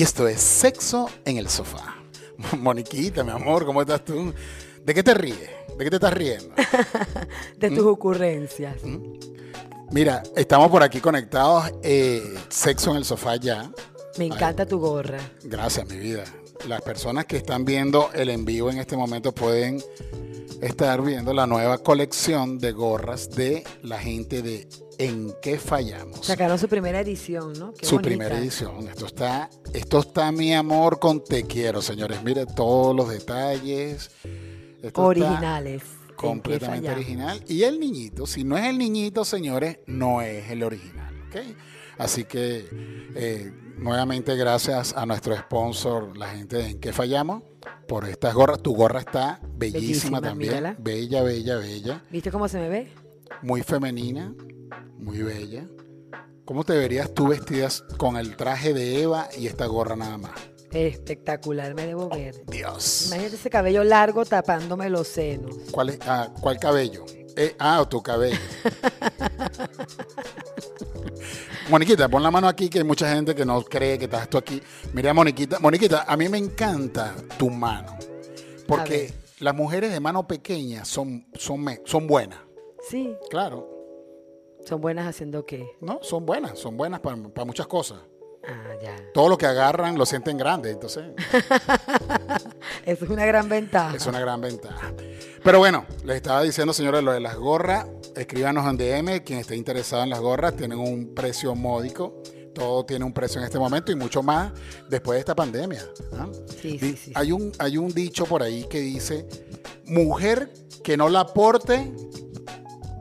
y esto es Sexo en el Sofá. Moniquita, mi amor, ¿cómo estás tú? ¿De qué te ríes? ¿De qué te estás riendo? de tus ocurrencias. Mira, estamos por aquí conectados. eh, Sexo en el Sofá ya. Me encanta tu gorra. Gracias, mi vida. Las personas que están viendo el en vivo en este momento pueden estar viendo la nueva colección de gorras de la gente de En qué fallamos. Sacaron su primera edición, ¿no? Qué su bonita. primera edición. Esto está, esto está mi amor con te quiero, señores. Mire todos los detalles. Esto Originales. ¿En qué completamente original. Y el niñito, si no es el niñito, señores, no es el original. ¿ok? Así que eh, nuevamente gracias a nuestro sponsor, la gente de En qué fallamos, por estas gorras. Tu gorra está bellísima, Bellísima, también. mírala. Bella, bella, bella. ¿Viste cómo se me ve? Muy femenina, muy bella. ¿Cómo te verías tú vestidas con el traje de Eva y esta gorra nada más? Espectacular, me debo ver. Dios. Imagínate ese cabello largo tapándome los senos. ¿Cuál, es- ah, ¿cuál cabello? Eh, ah, tu cabello. Moniquita, pon la mano aquí que hay mucha gente que no cree que estás tú aquí. Mira, Moniquita, Moniquita, a mí me encanta tu mano. Porque las mujeres de mano pequeña son, son, son buenas. Sí, Claro, son buenas haciendo qué. ¿no? Son buenas, son buenas para, para muchas cosas. Ah, ya. Todo lo que agarran lo sienten grande, entonces Eso es una gran ventaja. es una gran ventaja. Pero bueno, les estaba diciendo, señores, lo de las gorras, escríbanos en DM, quien esté interesado en las gorras, tienen un precio módico, todo tiene un precio en este momento y mucho más después de esta pandemia. ¿ah? Sí, sí, sí. Hay, un, hay un dicho por ahí que dice, mujer que no la aporte,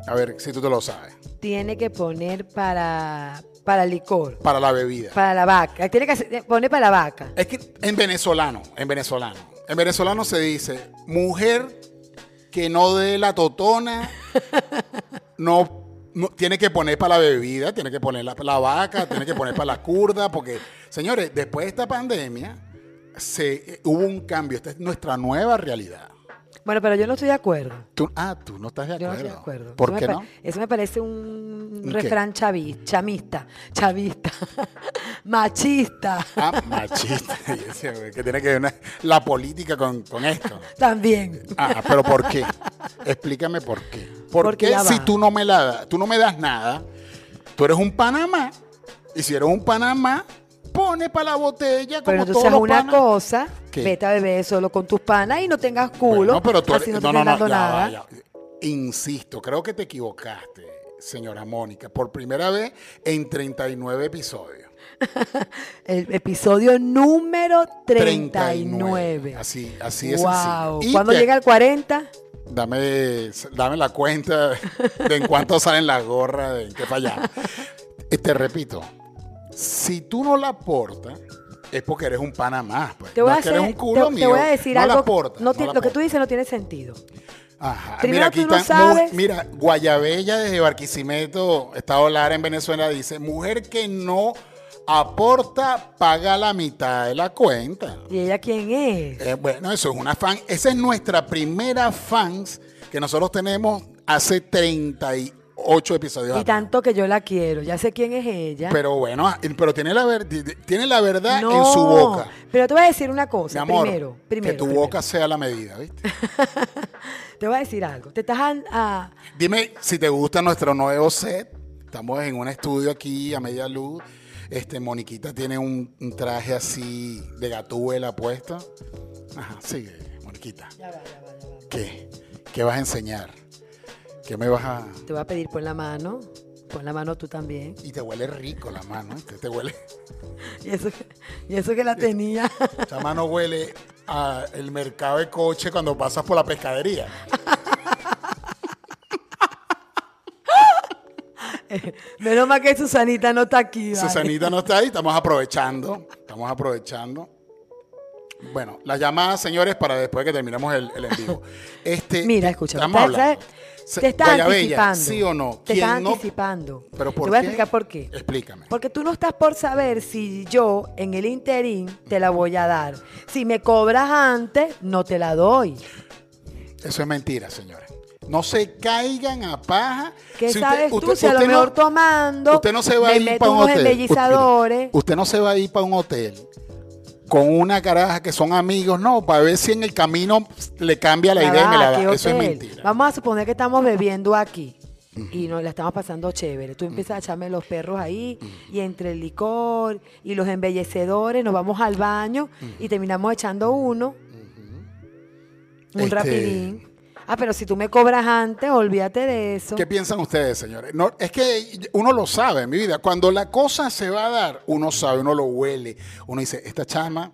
a ver si tú te lo sabes, Tiene que poner para, para licor, para la bebida. para la vaca. Tiene que poner para la vaca. Es que en venezolano, en venezolano, en venezolano se dice, mujer que no dé la totona, no, no- tiene que poner para la bebida, tiene que poner la, la vaca, tiene que poner para la curda, porque, señores, después de esta pandemia, se, eh, hubo un cambio, esta es nuestra nueva realidad. Bueno, pero yo no estoy de acuerdo. Tú- ah, tú no estás de Yo no acuerdo. estoy de acuerdo. ¿Por eso qué no? Eso me parece un refrán chavi, chamista, chavista, machista Ah, machista. Que tiene que ver una- la política con, con esto. también. Ah, pero ¿por qué? Explícame por qué. ¿Por Porque qué si va. tú no me la das, tú no me das nada, tú eres un Panamá, y si eres un Panamá, pone para la botella como Pero todos entonces los una panas. cosa, ¿Qué? vete a beber solo con tus panas y no tengas culo, Bueno, pero tú eres- así no te no, no, no, dando ya va, nada. ya va. Insisto, creo que te equivocaste, señora Mónica, por primera vez en 39 episodios. El episodio número 39. Así, así es wow. ¿Cuándo te- llega el 40? Dame, dame la cuenta de en cuánto salen las gorras, de en qué fallamos. Eh, Te repito, si tú no la aportas, es porque eres un pana más. Pues. Te voy, no a es que eres un culo te- te mío. voy a decir no algo. La aportas, no no la lo que tú dices no tiene sentido. Ajá. Primero Mira, aquí tú no está, mu- sabes- mira, Guayabella desde Barquisimeto, Estado Lara en Venezuela, dice, mujer que no aporta, paga la mitad de la cuenta. ¿Y ella quién es? Eh, bueno, eso es una fan. Esa es nuestra primera fans que nosotros tenemos hace 38 episodios. Y tanto que yo la quiero. Ya sé quién es ella. Pero bueno, ah, pero tiene la, ver- tiene la verdad no, en su boca. Pero te voy a decir una Mi cosa. amor, primero, primero. que tu primero. boca sea la medida, ¿viste? Te voy a decir algo. Te estás a- Dime si te gusta nuestro nuevo set. Estamos en un estudio aquí a media luz. Este, Moniquita tiene un, un traje así de gatúbela puesto. Ajá, sigue, Moniquita. Ya va, ya va, ya va. ¿Qué? ¿Qué vas a enseñar? ¿Qué me vas a...? Te voy a pedir pon la mano. Pon la mano tú también. Y te huele rico la mano, ¿viste? Te huele... Y eso, que- y eso que la tenía. Esa mano huele a el mercado de coche cuando pasas por la pescadería. Menos mal que Susanita no está aquí. vale. Susanita no está ahí, estamos aprovechando. Estamos aprovechando. Bueno, las llamadas, señores, para después que terminemos el, el en vivo. Este, Mira, escucha. Estamos Te, te estás Guayabella, anticipando. ¿Sí o no? Te ¿Quién estás no? anticipando. ¿Pero por te voy a explicar por qué. Explícame. Porque tú no estás por saber si yo en el interín te la voy a dar. Si me cobras antes, no te la doy. Eso es mentira, señores. No se caigan a paja. ¿Qué Si sabes usted- tú? usted- Si a lo no- mejor tomando, Usted no se va me a ir para un hotel. Usted, usted no se va a ir para un hotel con una caraja que son amigos, no, para ver si en el camino le cambia la idea y me va, la da. ¿qué Eso es mentira. Vamos a suponer que estamos bebiendo aquí y nos la estamos pasando chévere. Tú empiezas a echarme los perros ahí y entre el licor y los embellecedores nos vamos al baño y terminamos echando uno. Un Este- rapidín. Ah, pero si tú me cobras antes, olvídate de eso. ¿Qué piensan ustedes, señores? No, es que uno lo sabe en mi vida. Cuando la cosa se va a dar, uno sabe, uno lo huele. Uno dice, esta chama,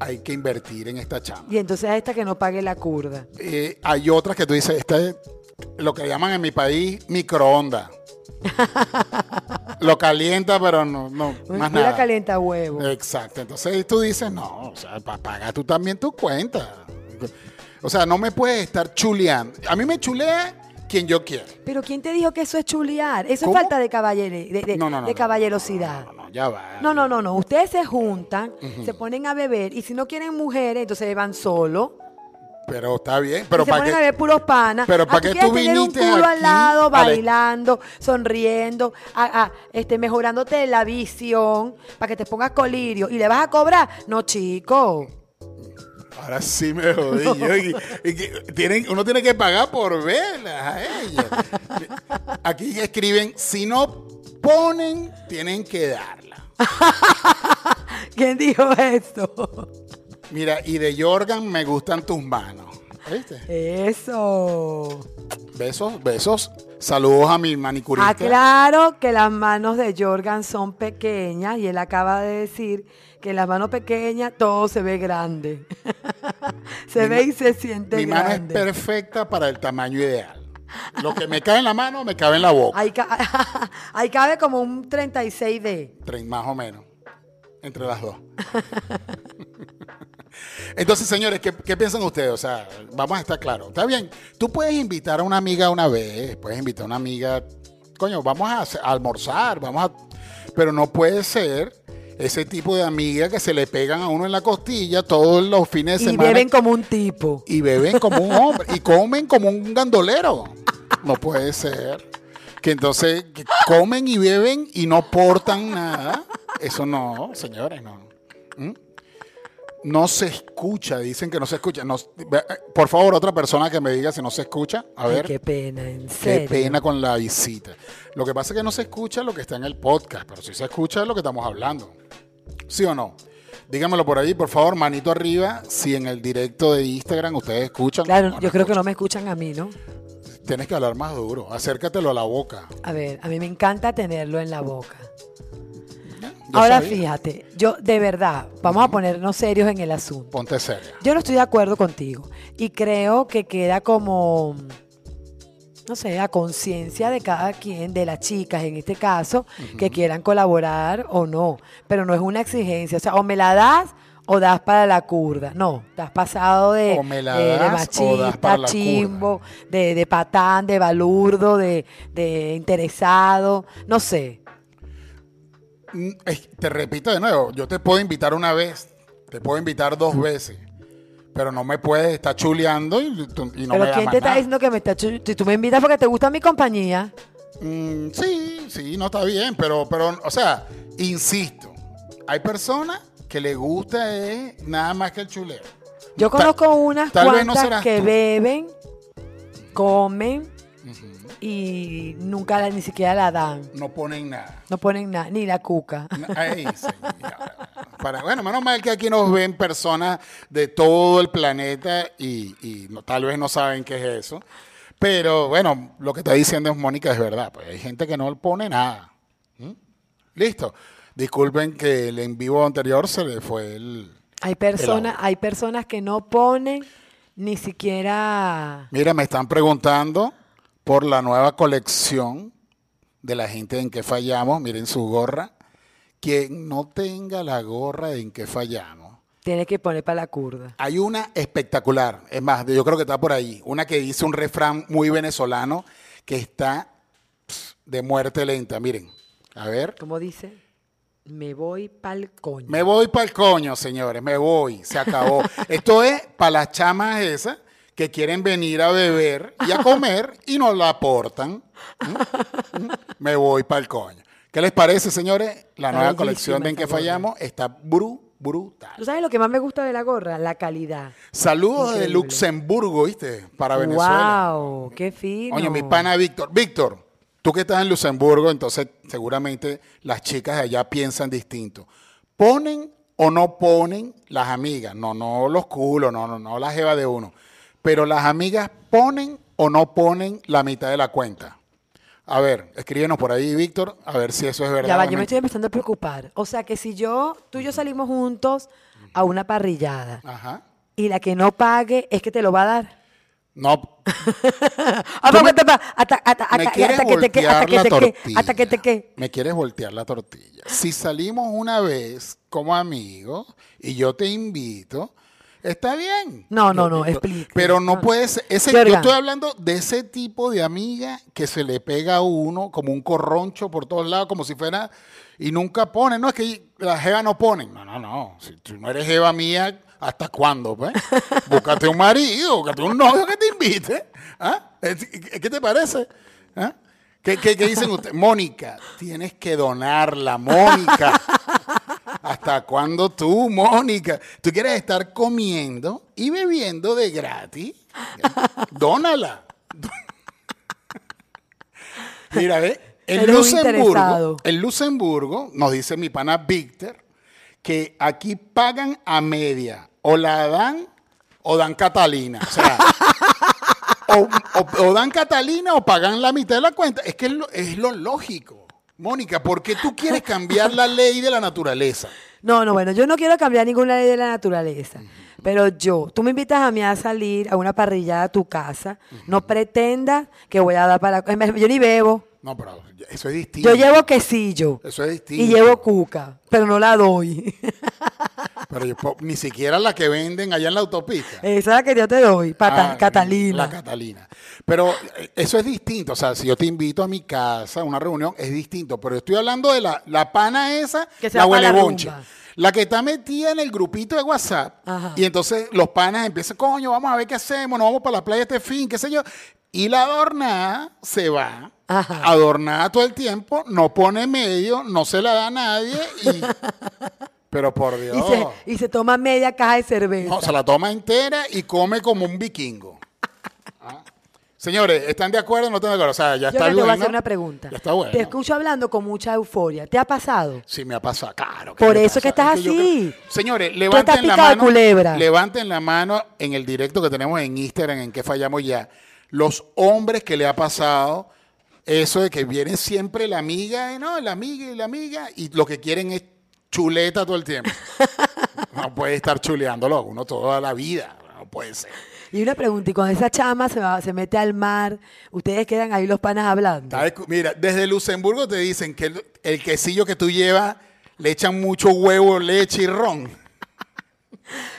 hay que invertir en esta chama. Y entonces a esta que no pague la curda. Eh, hay otras que tú dices, esta es lo que llaman en mi país microondas. lo calienta, pero no, no más nada. calienta huevo. Exacto. Entonces tú dices, no, o sea, pa- paga tú también tu cuenta. O sea, no me puedes estar chuleando. A mí me chulea quien yo quiero. Pero ¿quién te dijo que eso es chulear? Eso ¿Cómo? es falta de, caballere- de, de- No, no, no, de caballerosidad. No, no, ya va. No, no, no, no. Ustedes se juntan, se ponen a beber y si no quieren mujeres, entonces van solo. Pero está bien. Pero y se para ponen a ver puros panas. pero Ah, ¿para quieres tú tener un viniste culo al lado, a la- bailando, sonriendo, ah, este, mejorándote la visión para que te pongas colirio y le vas a cobrar. No, chico. Ahora sí me jodí. yo, y- tienen, uno tiene que pagar por verlas a ellas. Aquí escriben, si no ponen, tienen que darla. ¿Quién dijo esto? Mira, y de Jorgan me gustan tus manos. ¿Viste? Eso. Besos, besos. Saludos a mi manicurista. Aclaro que las manos de Jorgan son pequeñas y él acaba de decir que las manos pequeñas todo se ve grande. se Mi ve y se siente Mi mano es grande. perfecta para el tamaño ideal. Lo que me cabe en la mano, me cabe en la boca. Ahí, ca- ahí cabe como un 36D. Tre- Más o menos. Entre las dos. Entonces, señores, ¿qué, qué piensan ustedes? O sea, vamos a estar claros. Está bien, tú puedes invitar a una amiga una vez, puedes invitar a una amiga, coño, vamos a, almorzar, vamos a... Pero no puede ser ese tipo de amiga que se le pegan a uno en la costilla todos los fines de Y semana. beben como un tipo. y beben como un hombre y comen como un gandolero. No puede ser. Que entonces que comen y beben y no portan nada. Eso no, señores, no. ¿Mm? No se escucha, dicen que no se escucha. No- por favor, otra persona que me diga si no se escucha. A Ay, ver, qué pena, en qué serio. pena con la visita. Lo que pasa es que no se escucha lo que está en el podcast, pero sí se escucha lo que estamos hablando. ¿Sí o no? Dígamelo por ahí, por favor, manito arriba, si en el directo de Instagram ustedes escuchan. Claro, no yo creo que no me escuchan a mí, ¿no? Tienes que hablar más duro, acércatelo a la boca. A ver, a mí me encanta tenerlo en la boca. Yo Ahora sabía. fíjate, yo de verdad, vamos a ponernos serios en el asunto. Ponte seria. Yo no estoy de acuerdo contigo y creo que queda como, no sé, a conciencia de cada quien, de las chicas en este caso, que quieran colaborar o no, pero no es una exigencia, o sea, o me la das o das para la curda, no, te has pasado de, O me la de- de das o das machista, chimbo, de, de patán, de balurdo, de, de interesado, no sé. Mm, Te repito de nuevo, yo te puedo invitar una vez, te puedo invitar dos veces, pero no me puedes estar chuleando y, y no pero me ¿quién te está nada. diciendo que me está chu- Si tú me invitas porque te gusta mi compañía. Mm, sí, sí, no está bien, pero, pero, o sea, insisto, hay personas que le gusta es nada más que el chuleo. Yo conozco unas tal cuantas que tú. beben, comen y nunca la- ni siquiera la dan. No ponen nada. No ponen nada, ni la cuca. Ay. Para, bueno, menos mal que aquí nos ven personas de todo el planeta y, y no- tal vez no saben qué es eso. Pero bueno, lo que está diciendo es Mónica es verdad. Pues hay gente que no pone nada. ¿Mm? Listo. Disculpen que el en vivo anterior se le fue el... Hay personas, hay personas que no ponen ni siquiera. Mira, me están preguntando por la nueva colección de la gente en que fallamos. Miren su gorra. Quien no tenga la gorra en que fallamos. Tiene que poner para la curda. Hay una espectacular, es más, yo creo que está por ahí, una que dice un refrán muy venezolano que está pss, de muerte lenta. Miren, a ver, ¿Cómo dice? Me voy pa'l coño. me voy para el coño, señores, me voy, se acabó. Esto es para las chamas esas que quieren venir a beber y a comer y no la aportan. ¿Mm? ¿Mm? Me voy para el coño. ¿Qué les parece, señores? La nueva colección de En que fallamos está brutal. brutal. ¿Tú sabes lo que más me gusta de la gorra? La calidad. Saludos de Increíble. Luxemburgo, ¿viste? Para Venezuela. ¡Wow! ¡Qué fino! Oye, mi pana Víctor. Víctor, tú que estás en Luxemburgo, entonces seguramente las chicas de allá piensan distinto. ¿Ponen o no ponen las amigas? No, no los culos, no, no, no la jeva de uno. Pero las amigas ponen o no ponen la mitad de la cuenta. A ver, escríbenos por ahí, Víctor, a ver si eso es verdad. Ya va, yo me estoy empezando a preocupar. O sea que si yo, tú y yo salimos juntos a una parrillada Ajá. y la que no pague es que te lo va a dar. No, Ah, hasta que te que. Me quieres voltear la tortilla. Si salimos una vez como amigos y yo te invito, está bien. No, no, no, explique. Pero no No. puede ser. Ese, yo estoy hablando de ese tipo de amiga que se le pega a uno como un corroncho por todos lados, como si fuera. Y nunca pone. No, es que la jeva no ponen. No, no, no. Si tú no eres jeva mía, ¿hasta cuándo? Pues? búscate un marido, búscate un novio que te invite. ¿Ah? ¿Qué qué te parece? ¿Ah? ¿Qué, qué, qué dicen ustedes? Mónica, tienes que donarla, Mónica. ¿Hasta cuándo tú, Mónica? ¿Tú quieres estar comiendo y bebiendo de gratis? Dónala. Mira, ve, en Luxemburgo, interesado. en Luxemburgo, nos dice mi pana Víctor, que aquí pagan a media. O la dan o dan Catalina. O sea, o, o- o dan Catalina o pagan la mitad de la cuenta. Es que es lo, es lo lógico. Mónica, ¿por qué tú quieres cambiar la ley de la naturaleza? No, no, bueno, yo no quiero cambiar ninguna ley de la naturaleza. Pero yo, tú me invitas a mí a salir a una parrillada a tu casa, no pretendas que voy a dar para... Yo ni bebo. No, pero eso es distinto. Yo llevo quesillo Eso es distinto. y llevo cuca, pero no la doy. Pero yo ni siquiera la que venden allá en la autopista. Esa es la que yo te doy, pata- Ah, Catalina. La Catalina. Pero eh, eso es distinto. O sea, si yo te invito a mi casa a una reunión, es distinto. Pero estoy hablando de la, la pana esa, Que se la va para la que está metida en el grupito de WhatsApp. Ajá. Y entonces los panas empiezan, coño, vamos a ver qué hacemos, nos vamos para la playa este fin, qué sé yo. Y la adornada se va, Ajá. adornada todo el tiempo, no pone medio, no se la da a nadie. Y... Pero por Dios. y, se, y se toma media caja de cerveza. No, se la toma entera y come como un vikingo. Ah. Señores, ¿están de acuerdo o no están de acuerdo? O sea, ya yo está te voy a hacer una pregunta. Ya está bueno. Te escucho hablando con mucha euforia. ¿Te ha pasado? Sí, me ha pasado. Claro. que Por me eso que pasa. estás yo así. creo- Señores, estás levanten la mano. culebra. Levanten la mano en el directo que tenemos en Instagram, en que fallamos ya. Los hombres que le ha pasado eso de que viene siempre la amiga, y no, la amiga y la amiga, y lo que quieren es chuleta todo el tiempo. no puede estar chuleándolo uno toda la vida. No puede ser. Y una pregunta, y cuando esa chama se, va- se mete al mar, ustedes quedan ahí los panas hablando. Mira, desde Luxemburgo te dicen que el, el quesillo que tú llevas le echan mucho huevo, leche y ron.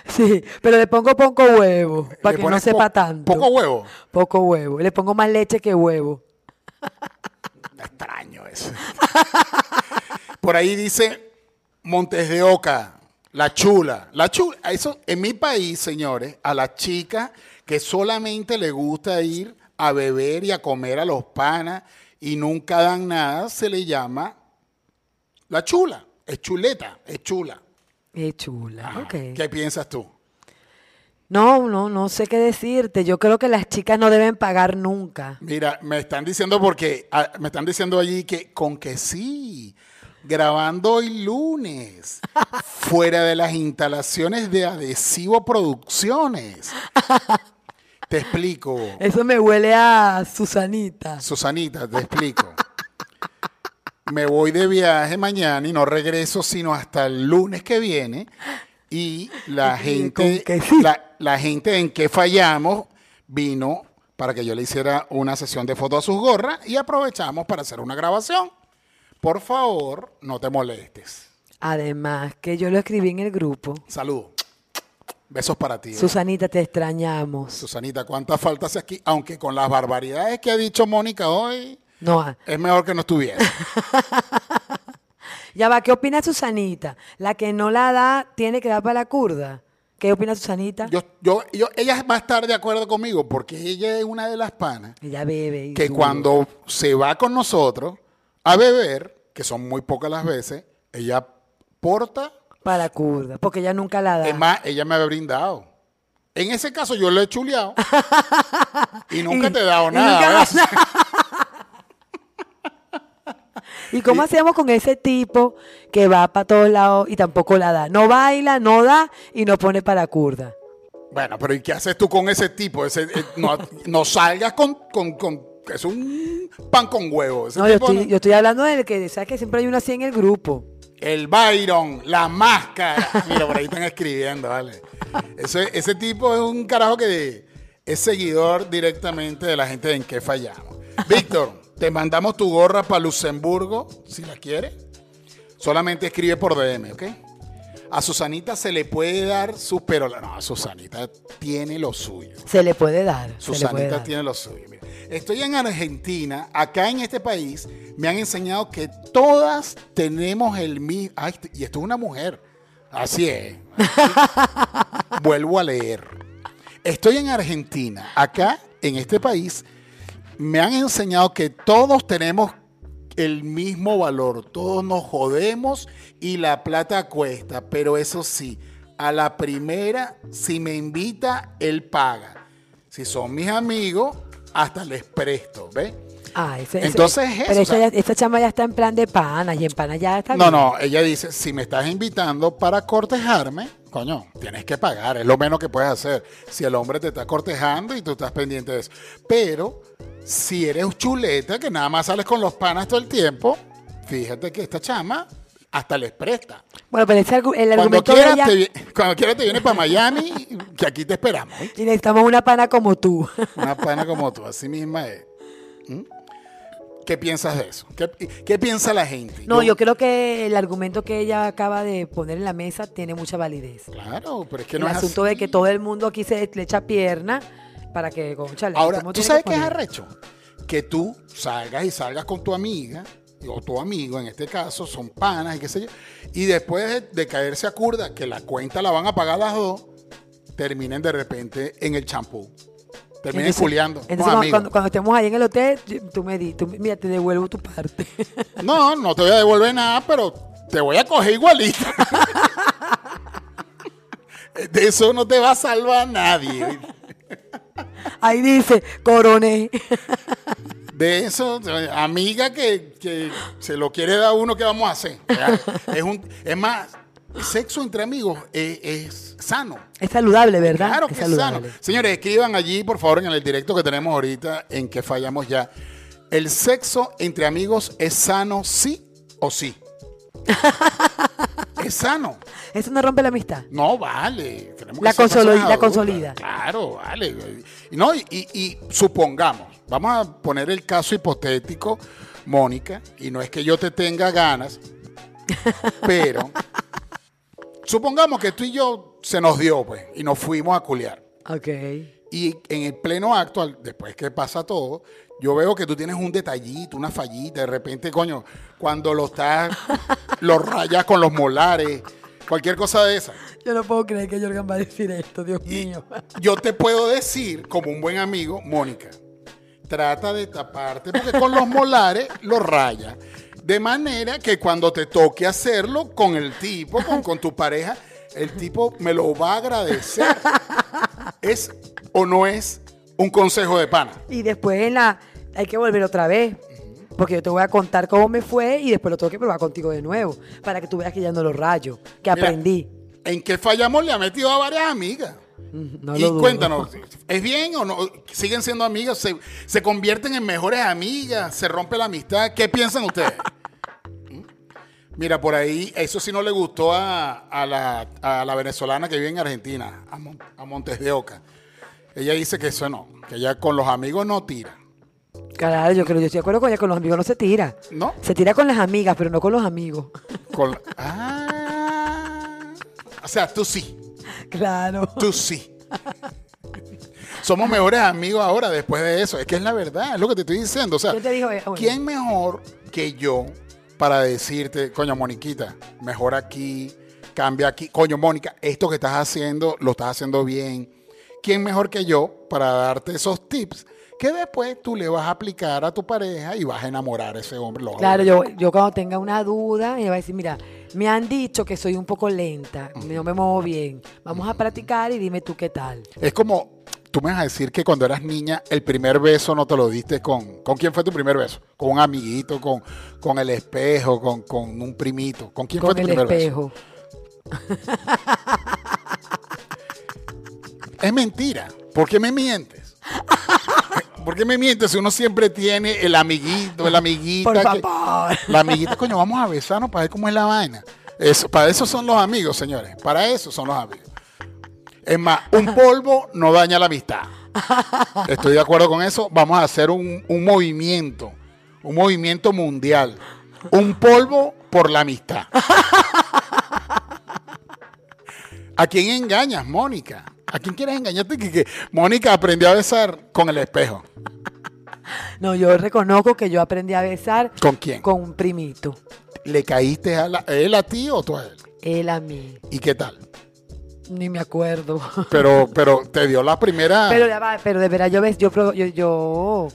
Sí, pero le pongo poco huevo, para que no sepa po- tanto. Poco huevo. Poco huevo. Le pongo más leche que huevo. Extraño eso. Por ahí dice Montes de Oca, la chula. La chula, eso en mi país, señores, a la chica que solamente le gusta ir a beber y a comer a los panas y nunca dan nada, se le llama la chula. Es chuleta, es chula. Qué chula. Ok. ¿Qué piensas tú? No, no, no sé qué decirte. Yo creo que las chicas no deben pagar nunca. Mira, me están diciendo porque ah, me están diciendo allí que con que sí, grabando hoy lunes, fuera de las instalaciones de Adhesivo Producciones. Te explico, Eso me huele a Susanita. Susanita, te explico. Me voy de viaje mañana y no regreso sino hasta el lunes que viene. Y la gente, sí. la, la gente en que fallamos vino para que yo le hiciera una sesión de fotos a sus gorras y aprovechamos para hacer una grabación. Por favor, no te molestes. Además, que yo lo escribí en el grupo. Saludos. Besos para ti. Susanita, te extrañamos. Susanita, ¿cuántas faltas aquí? Aunque con las barbaridades que ha dicho Mónica hoy, No, ah, es mejor que no estuviera. ya va, ¿qué opina Susanita? La que no la da tiene que dar para la curda. ¿Qué opina Susanita? Yo, yo, yo, ella va a estar de acuerdo conmigo porque ella es una de las panas Ella bebe. y que cuando se va con nosotros a beber, que son muy pocas las veces, ella porta Para curda, porque ella nunca la da. Es más, ella me había brindado. En ese caso yo lo he chuleado y nunca Y- te he dado nada. ¿Y cómo hacemos con ese tipo que va para todos lados y tampoco la da? No baila, no da y no pone para curda. Bueno, pero ¿y qué haces tú con ese tipo? Ese, eh, no, no salgas con, con, con- Es un pan con huevo. No, yo estoy, no- yo estoy hablando del que, ¿sabes que siempre hay uno así en el grupo? El Byron, la máscara. Mira, por ahí están escribiendo, ¿vale? Ese, ese tipo es un carajo que es seguidor directamente de la gente de En qué fallamos. Víctor, te mandamos tu gorra para Luxemburgo, si la quieres. Solamente escribe por DM, ¿ok? A Susanita se le puede dar su pero no, Susanita tiene lo suyo. Se le puede dar. se le puede Susanita dar. tiene lo suyo. Mira, estoy en Argentina, acá en este país, me han enseñado que todas tenemos el mismo. Ay, y esto es una mujer. Así es. Vuelvo a leer. Estoy en Argentina, acá en este país, me han enseñado que todos tenemos el mismo valor, todos nos jodemos y la plata cuesta, pero eso sí, a la primera, si me invita, él paga. Si son mis amigos, hasta les presto, ¿ves? Ah, ese- ese- Entonces es Pero eso, esta, o sea- ya- esta chama ya está en plan de pana y en pana ya está No, bien. no, ella dice, si me estás invitando para cortejarme, coño, tienes que pagar, es lo menos que puedes hacer. Si el hombre te está cortejando y tú estás pendiente de eso. Pero si eres chuleta, que nada más sales con los panas todo el tiempo, fíjate que esta chama hasta les presta. Bueno, pero ese el Cuando argumento de quieras, ella... te, cuando quieras te vienes para Miami, que aquí te esperamos. Y necesitamos una pana como tú. Una pana como tú, así misma es. ¿Mm? ¿Qué piensas de eso? ¿Qué, qué piensa la gente? No, yo creo que el argumento que ella acaba de poner en la mesa tiene mucha validez. Claro, pero es que el no es asunto así. de que todo el mundo aquí se le echa pierna para que, conchale, Ahora, ¿cómo ¿tú sabes qué es arrecho? Que tú salgas y salgas con tu amiga, o tu amigo en este caso, son panas y qué sé yo, y después de, de caerse a curda, que la cuenta la van a pagar las dos, terminen de repente en el champú. Terminen Entonces- culiando. Entonces, con cuando, amigos. cuando- cuando estemos ahí en el hotel, tú me di, tú, mira, te devuelvo tu parte. No, no te voy a devolver nada, pero te voy a coger igualito. De eso no te va a salvar nadie. ahí dice, coroné. De eso, amiga que, que se lo quiere dar a uno, ¿qué vamos a hacer? Es, un, es más, sexo entre amigos es, es sano. Es saludable, ¿verdad? Claro que es sano. saludable. Señores, escriban allí, por favor, en el directo que tenemos ahorita, en que fallamos ya. ¿El sexo entre amigos es sano, sí o sí? es sano. Eso no rompe la amistad. No, vale. La personas la consolida. Claro, vale. No, y, y- y supongamos, vamos a poner el caso hipotético, Mónica, y no es que yo te tenga ganas, pero supongamos que tú y yo se nos dio, pues, y nos fuimos a culiar. Ok. Y en el pleno acto, después que pasa todo, yo veo que tú tienes un detallito, una fallita, de repente, coño, cuando lo estás, lo rayas con los molares, cualquier cosa de esa. Yo no puedo creer que Jorgan va a decir esto, Dios Y mío. yo te puedo decir, como un buen amigo, Mónica, trata de taparte porque con los molares lo raya. De manera que cuando te toque hacerlo con el tipo, con, con tu pareja, el tipo me lo va a agradecer. ¿Es o no es un consejo de pana? Y después en la hay que volver otra vez. Porque yo te voy a contar cómo me fue y después lo tengo que probar contigo de nuevo. Para que tú veas que ya no lo rayo. Que Mira, aprendí. En que fallamos le ha metido a varias amigas. No y lo cuéntanos, ¿es bien o no? ¿Siguen siendo amigas? ¿Se, se convierten en mejores amigas? ¿Se rompe la amistad? ¿Qué piensan ustedes? Mira, por ahí, eso sí no le gustó a, a la, a la venezolana que vive en Argentina, a, Mon- a Montes de Oca. Ella dice que eso no, que ella con los amigos no tira. Claro, yo creo, yo estoy de acuerdo con ella, con los amigos no se tira. ¿No? Se tira con las amigas, pero no con los amigos. Con, ah, o sea, tú sí. Claro. Tú sí. Somos mejores amigos ahora después de eso. Es que es la verdad, es lo que te estoy diciendo. O sea. Bueno. ¿quién mejor que yo para decirte, coño, Moniquita, mejor aquí, cambia aquí. Coño, Mónica, esto que estás haciendo, lo estás haciendo bien. ¿Quién mejor que yo para darte esos tips que después tú le vas a aplicar a tu pareja y vas a enamorar a ese hombre? Claro, yo, yo cuando tenga una duda, ella va a decir, mira, Me han dicho que soy un poco lenta, no me muevo bien. Vamos a practicar y dime tú qué tal. Es como, tú me vas a decir que cuando eras niña, el primer beso no te lo diste con... ¿Con quién fue tu primer beso? ¿Con un amiguito, con, con el espejo, con, con un primito? ¿Con quién Con fue tu el primer beso? espejo. Es mentira. ¿Por qué me mientes? ¿Por qué me mientes si uno siempre tiene el amiguito, el amiguita? Por que- favor. la amiguita, coño, vamos a besarnos para ver cómo es la vaina. Eso, para eso son los amigos, señores. Para eso son los amigos. Es más, un polvo no daña la amistad. Estoy de acuerdo con eso. Vamos a hacer un, un movimiento, un movimiento mundial. Un polvo por la amistad. ¿A quién engañas, Mónica? ¿A quién quieres engañarte? Que, que Mónica aprendió a besar con el espejo. No, yo reconozco que yo aprendí a besar ¿Con quién? con un primito. ¿Le caíste a, la- él a ti o tú a él? Él a mí. ¿Y qué tal? Ni me acuerdo. Pero, pero te dio la primera. Pero, pero de verdad yo, ves, yo, yo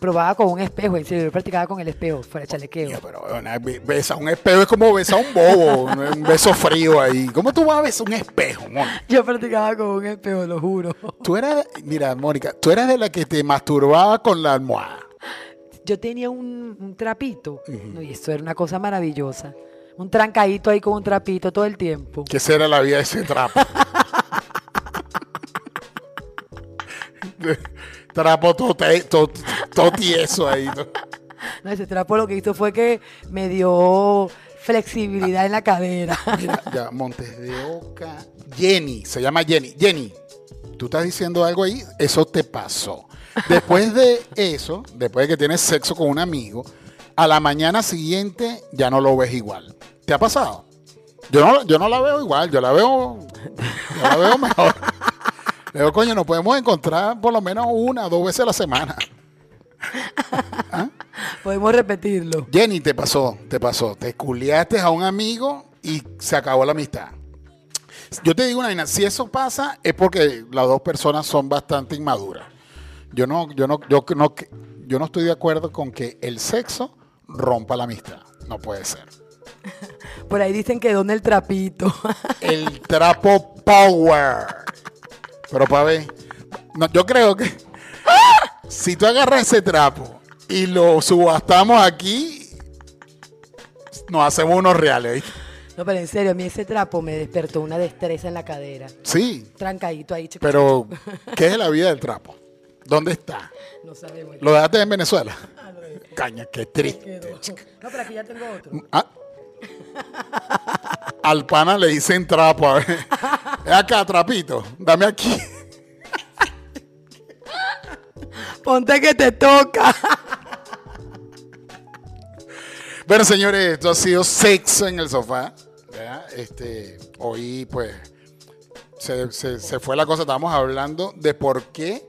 probaba con un espejo, en serio, yo practicaba con el espejo, fuera chalequeo. Pero bueno, be- besar un espejo es como besar un bobo, un beso frío ahí. ¿Cómo tú vas a besar un espejo, Mónica? Yo practicaba con un espejo, lo juro. Tú eras, mira, Mónica, tú eras de la que te masturbaba con la almohada. Yo tenía un, un trapito, y eso era una cosa maravillosa. Un trancadito ahí con un trapito todo el tiempo. Que esa era la vida de ese trapo. trapo todo, todo, todo tieso ahí. ¿no? No, ese trapo lo que hizo fue que me dio flexibilidad en la cadera. Mira, ya, Montes de Oca. Jenny, se llama Jenny. Jenny, tú estás diciendo algo ahí, eso te pasó. Después de eso, después de que tienes sexo con un amigo, a la mañana siguiente ya no lo ves igual. ¿Te ha pasado? Yo no, yo no la veo igual, yo la veo, yo la veo mejor. Le digo, coño, nos podemos encontrar por lo menos una o dos veces a la semana. Podemos repetirlo. Jenny, te pasó, te pasó. Te culiaste a un amigo y se acabó la amistad. Yo te digo una vaina, si eso pasa es porque las dos personas son bastante inmaduras. Yo no, yo no, yo no, yo no estoy de acuerdo con que el sexo rompa la amistad. No puede ser. Por ahí dicen que donde el trapito. El trapo power. Pero para ver, no, yo creo que si tú agarras ese trapo y lo subastamos aquí, nos hacemos unos reales. No, pero en serio, a mí ese trapo me despertó una destreza en la cadera. Sí, Trancadito ahí, chico. pero ¿qué es la vida del trapo? ¿Dónde está? No sabemos. ¿Lo dejaste en Venezuela? Caña, qué triste. No, pero aquí ya tengo otro. Ah. Al pana le dicen trapo. A ver. Ven acá, trapito. Dame aquí. Ponte que te toca. Bueno, señores, esto ha sido sexo en el sofá. ¿verdad? Este, hoy, pues, se, se- se fue la cosa. Estábamos hablando de por qué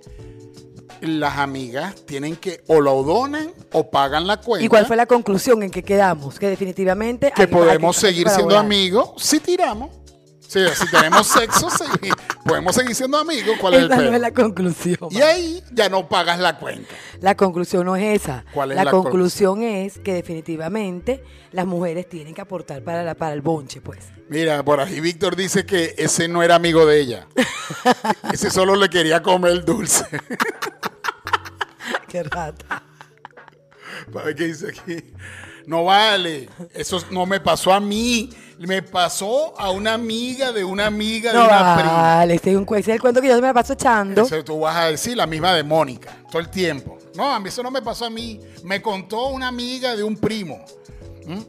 las amigas tienen que o lo donan o pagan la cuenta. ¿Y cuál fue la conclusión en que quedamos? Que definitivamente que hay- podemos hay que seguir siendo amigos si tiramos. Sí, si tenemos sexo, sí, podemos seguir siendo amigos. ¿Cuál es el no peor? es la conclusión. Y ahí ya no pagas la cuenta. La conclusión no es esa. ¿Cuál es la, la conclusión es que definitivamente las mujeres tienen que aportar para, la, para el bonche, pues. Mira, por ahí Víctor dice que ese no era amigo de ella. ese solo le quería comer el dulce. Qué rata. Para ver qué dice aquí. No vale. Eso no me pasó a mí. Me pasó a una amiga de una amiga de No una prima. vale, ese es, un, ese es el cuento que yo me la paso echando. Eso tú vas a decir la misma de Mónica, todo el tiempo. No, a mí eso no me pasó a mí. Me contó una amiga de un primo. ¿Mm?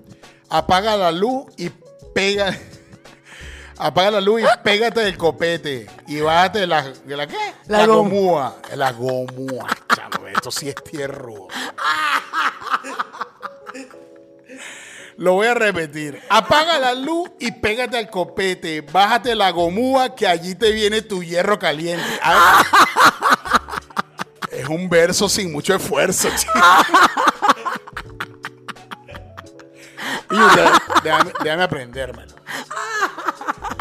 Apaga la luz y pega. Apaga la luz y pégate del copete. Y bájate de la, ¿de la qué? La gom- gomúa. La gomúa. Chalo, esto sí es tierrudo. Lo voy a repetir. Apaga la luz y pégate al copete. Bájate la gomúa que allí te viene tu hierro caliente. Es un verso sin mucho esfuerzo. Y déjame, déjame aprendérmelo.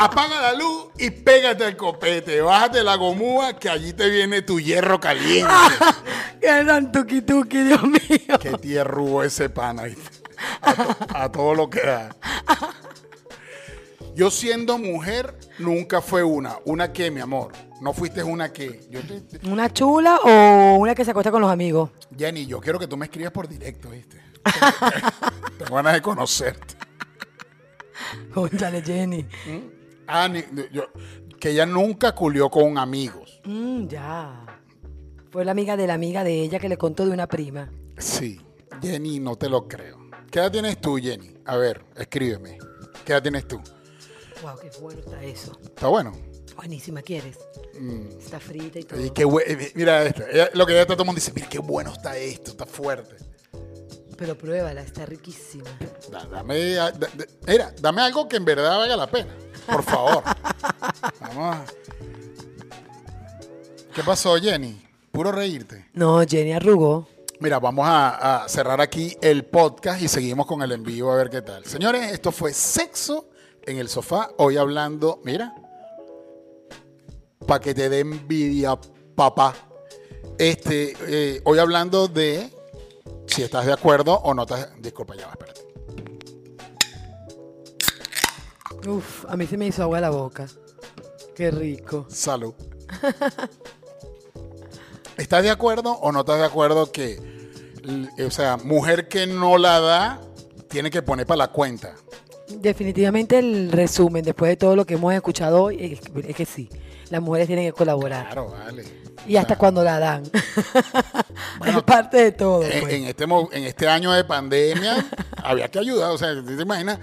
Apaga la luz y pégate al copete. Bájate la gomúa que allí te viene tu hierro caliente. Qué tan tuki tuki, Dios mío. Qué tierrugo ese pana. A, to- a todo lo que da. Yo siendo mujer, nunca fue una. ¿Una qué, mi amor? No fuiste una qué. Yo te- ¿Una chula o una que se acuesta con los amigos? Jenny, yo quiero que tú me escribas por directo, ¿viste? Tengo ganas de conocerte. Óyale, Jenny. Ah, ni- yo- que ella nunca culió con amigos. Mm, ya. Fue la amiga de la amiga de ella que le contó de una prima. Sí, Jenny, no te lo creo. ¿Qué edad tienes tú, Jenny? A ver, escríbeme. ¿Qué edad tienes tú? Wow, qué bueno está eso. ¿Está bueno? Buenísima, ¿quieres? Está frita y todo. Y qué bue- eh, mira esto. Ella- lo que ya todo el mundo dice, mira qué bueno está esto, está fuerte. Pero pruébala, está riquísima. Da- Dame, a- da- da- mira, dame algo que en verdad valga la pena. Por favor. Vamos a... ¿Qué pasó, Jenny? Puro reírte. No, Jenny arrugó. Mira, vamos a, a cerrar aquí el podcast y seguimos con el en vivo a ver qué tal. Señores, esto fue Sexo en el Sofá. Hoy hablando, mira, para que te dé envidia, papá. Este, eh, hoy hablando de si estás de acuerdo o no estás. Disculpa, ya va, espérate. Uf, a mí se me hizo agua la boca. Qué rico. Salud. ¿Estás de acuerdo o no estás de acuerdo que, o sea, mujer que no la da, tiene que poner para la cuenta? Definitivamente el resumen, después de todo lo que hemos escuchado hoy, es, es que sí. Las mujeres tienen que colaborar. Claro, vale. Y hasta cuando la dan. es parte de todo. En, pues. en este, en este año de pandemia había que ayudar, o sea, ¿te te imaginas?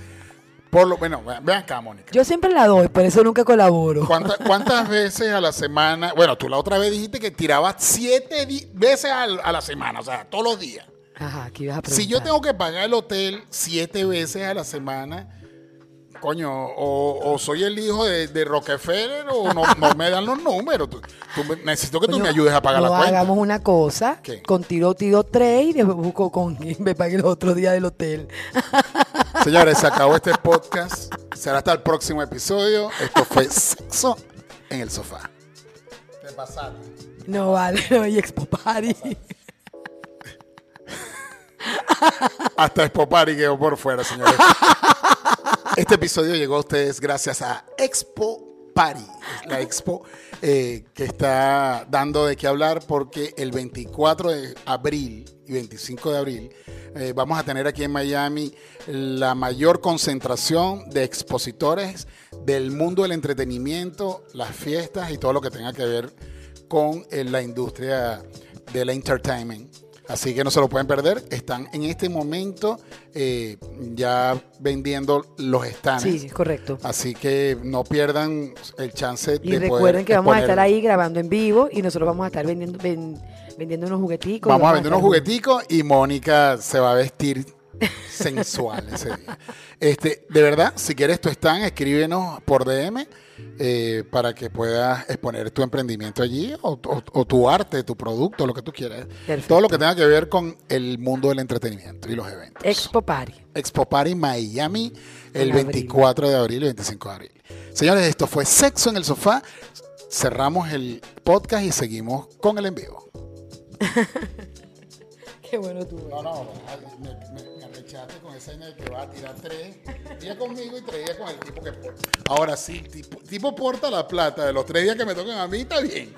Por lo, bueno, ve- ven acá, Mónica. Yo siempre la doy, por eso nunca colaboro. ¿Cuánta- ¿Cuántas veces a la semana? Bueno, tú la otra vez dijiste que tirabas siete veces a la semana, o sea, todos los días. Ajá, aquí vas a preguntar. Si yo tengo que pagar el hotel siete veces a la semana, coño, o, o soy el hijo de, de Rockefeller o no, no me dan los números. Tú- necesito que tú me ayudes a pagar no la cuenta. hagamos una cosa, ¿Qué? con tiro, tiro tres y después busco con quien me pague los otros días del hotel. Señores, se acabó este podcast. Será hasta el próximo episodio. Esto fue Sexo en el Sofá. Te pasaste. No vale, no hay Expo Party. Hasta Expo Party quedó por fuera, señores. Este episodio llegó a ustedes gracias a Expo Party, la expo eh, que está dando de qué hablar porque el 24 de abril y 25 de abril eh, vamos a tener aquí en Miami la mayor concentración de expositores del mundo del entretenimiento, las fiestas y todo lo que tenga que ver con eh, la industria del entertainment. Así que no se lo pueden perder. Están en este momento eh, ya vendiendo los stands. Sí, es correcto. Así que no pierdan el chance Y de recuerden poder que vamos a estar ahí grabando en vivo y nosotros vamos a estar vendiendo, ven- vendiendo unos jugueticos. y Vamos a vender unos jugueticos y Mónica se va a vestir sensual ese día. Este, de verdad, si quieres tu stand, escríbenos por DM eh, para que puedas exponer tu emprendimiento allí o, o- o tu arte, tu producto, lo que tú quieras. Perfecto. Todo lo que tenga que ver con el mundo del entretenimiento y los eventos. Expo Party. Expo Party Miami el En abril. 24 de abril y 25 de abril. Señores, esto fue Sexo en el Sofá. Cerramos el podcast y seguimos con el en vivo. Qué bueno tú. No, no, me, me, me arrechaste con esa idea de que va a tirar tres días conmigo y tres días con el tipo que porta. Ahora sí, tipo, tipo porta la plata de los tres días que me tocan a mí, está bien.